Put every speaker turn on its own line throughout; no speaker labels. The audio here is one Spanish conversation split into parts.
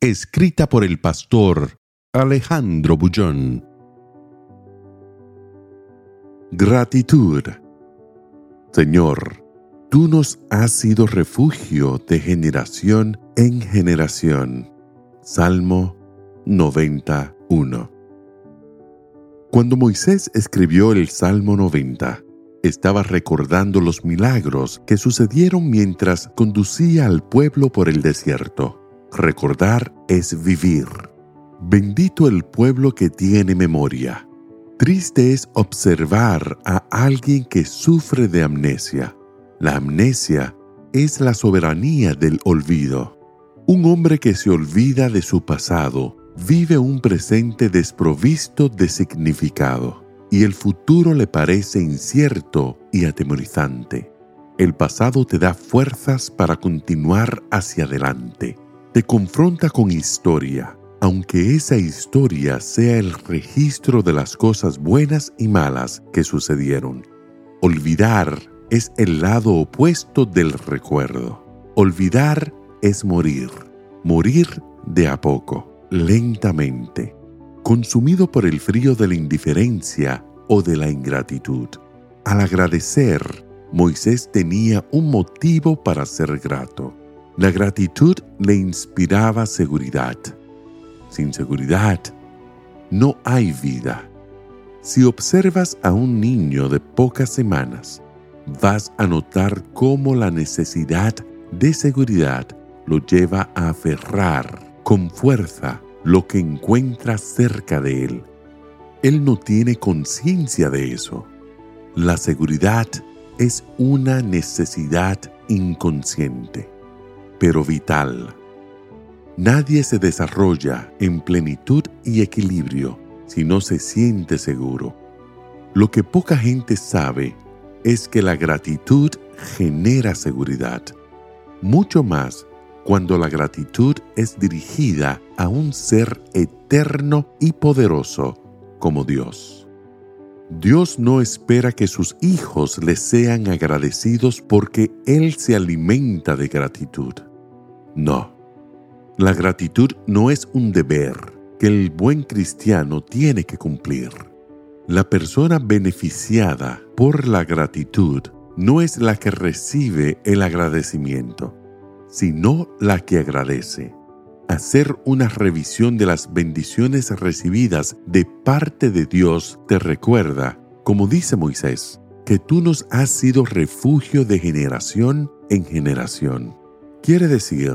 Escrita por el pastor Alejandro Bullón. Gratitud. Señor, tú nos has sido refugio de generación en generación. Salmo 91. Cuando Moisés escribió el Salmo 90, estaba recordando los milagros que sucedieron mientras conducía al pueblo por el desierto. Recordar es vivir. Bendito el pueblo que tiene memoria. Triste es observar a alguien que sufre de amnesia. La amnesia es la soberanía del olvido. Un hombre que se olvida de su pasado vive un presente desprovisto de significado y el futuro le parece incierto y atemorizante. El pasado te da fuerzas para continuar hacia adelante. Te confronta con historia, aunque esa historia sea el registro de las cosas buenas y malas que sucedieron. Olvidar es el lado opuesto del recuerdo. Olvidar es morir, morir de a poco, lentamente, consumido por el frío de la indiferencia o de la ingratitud. Al agradecer, Moisés tenía un motivo para ser grato. La gratitud le inspiraba seguridad. Sin seguridad, no hay vida. Si observas a un niño de pocas semanas, vas a notar cómo la necesidad de seguridad lo lleva a aferrar con fuerza lo que encuentra cerca de él. Él no tiene conciencia de eso. La seguridad es una necesidad inconsciente, pero vital. Nadie se desarrolla en plenitud y equilibrio si no se siente seguro. Lo que poca gente sabe es que la gratitud genera seguridad, mucho más cuando la gratitud es dirigida a un ser eterno y poderoso como Dios. Dios no espera que sus hijos le sean agradecidos porque Él se alimenta de gratitud. No, la gratitud no es un deber que el buen cristiano tiene que cumplir. La persona beneficiada por la gratitud no es la que recibe el agradecimiento, sino la que agradece. Hacer una revisión de las bendiciones recibidas de parte de Dios te recuerda, como dice Moisés, que tú nos has sido refugio de generación en generación. Quiere decir,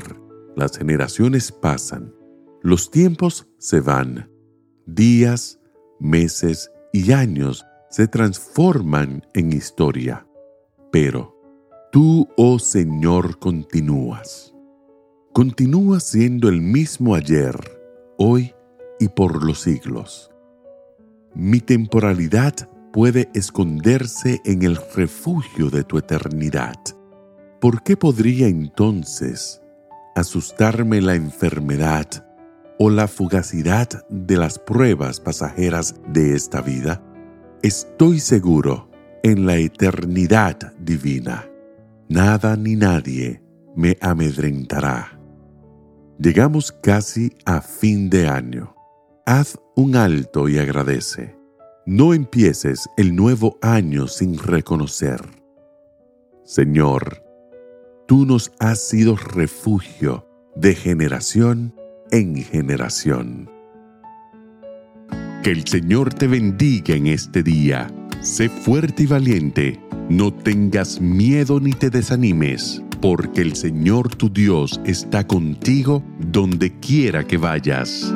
las generaciones pasan, los tiempos se van, días, meses y años se transforman en historia. Pero tú, oh Señor, continúas. Continúas siendo el mismo ayer, hoy y por los siglos. Mi temporalidad puede esconderse en el refugio de tu eternidad. ¿Por qué podría entonces asustarme la enfermedad o la fugacidad de las pruebas pasajeras de esta vida, estoy seguro en la eternidad divina. Nada ni nadie me amedrentará. Llegamos casi a fin de año. Haz un alto y agradece. No empieces el nuevo año sin reconocer. Señor, tú nos has sido refugio de generación en generación. Que el Señor te bendiga en este día. Sé fuerte y valiente. No tengas miedo ni te desanimes, porque el Señor tu Dios está contigo donde quiera que vayas.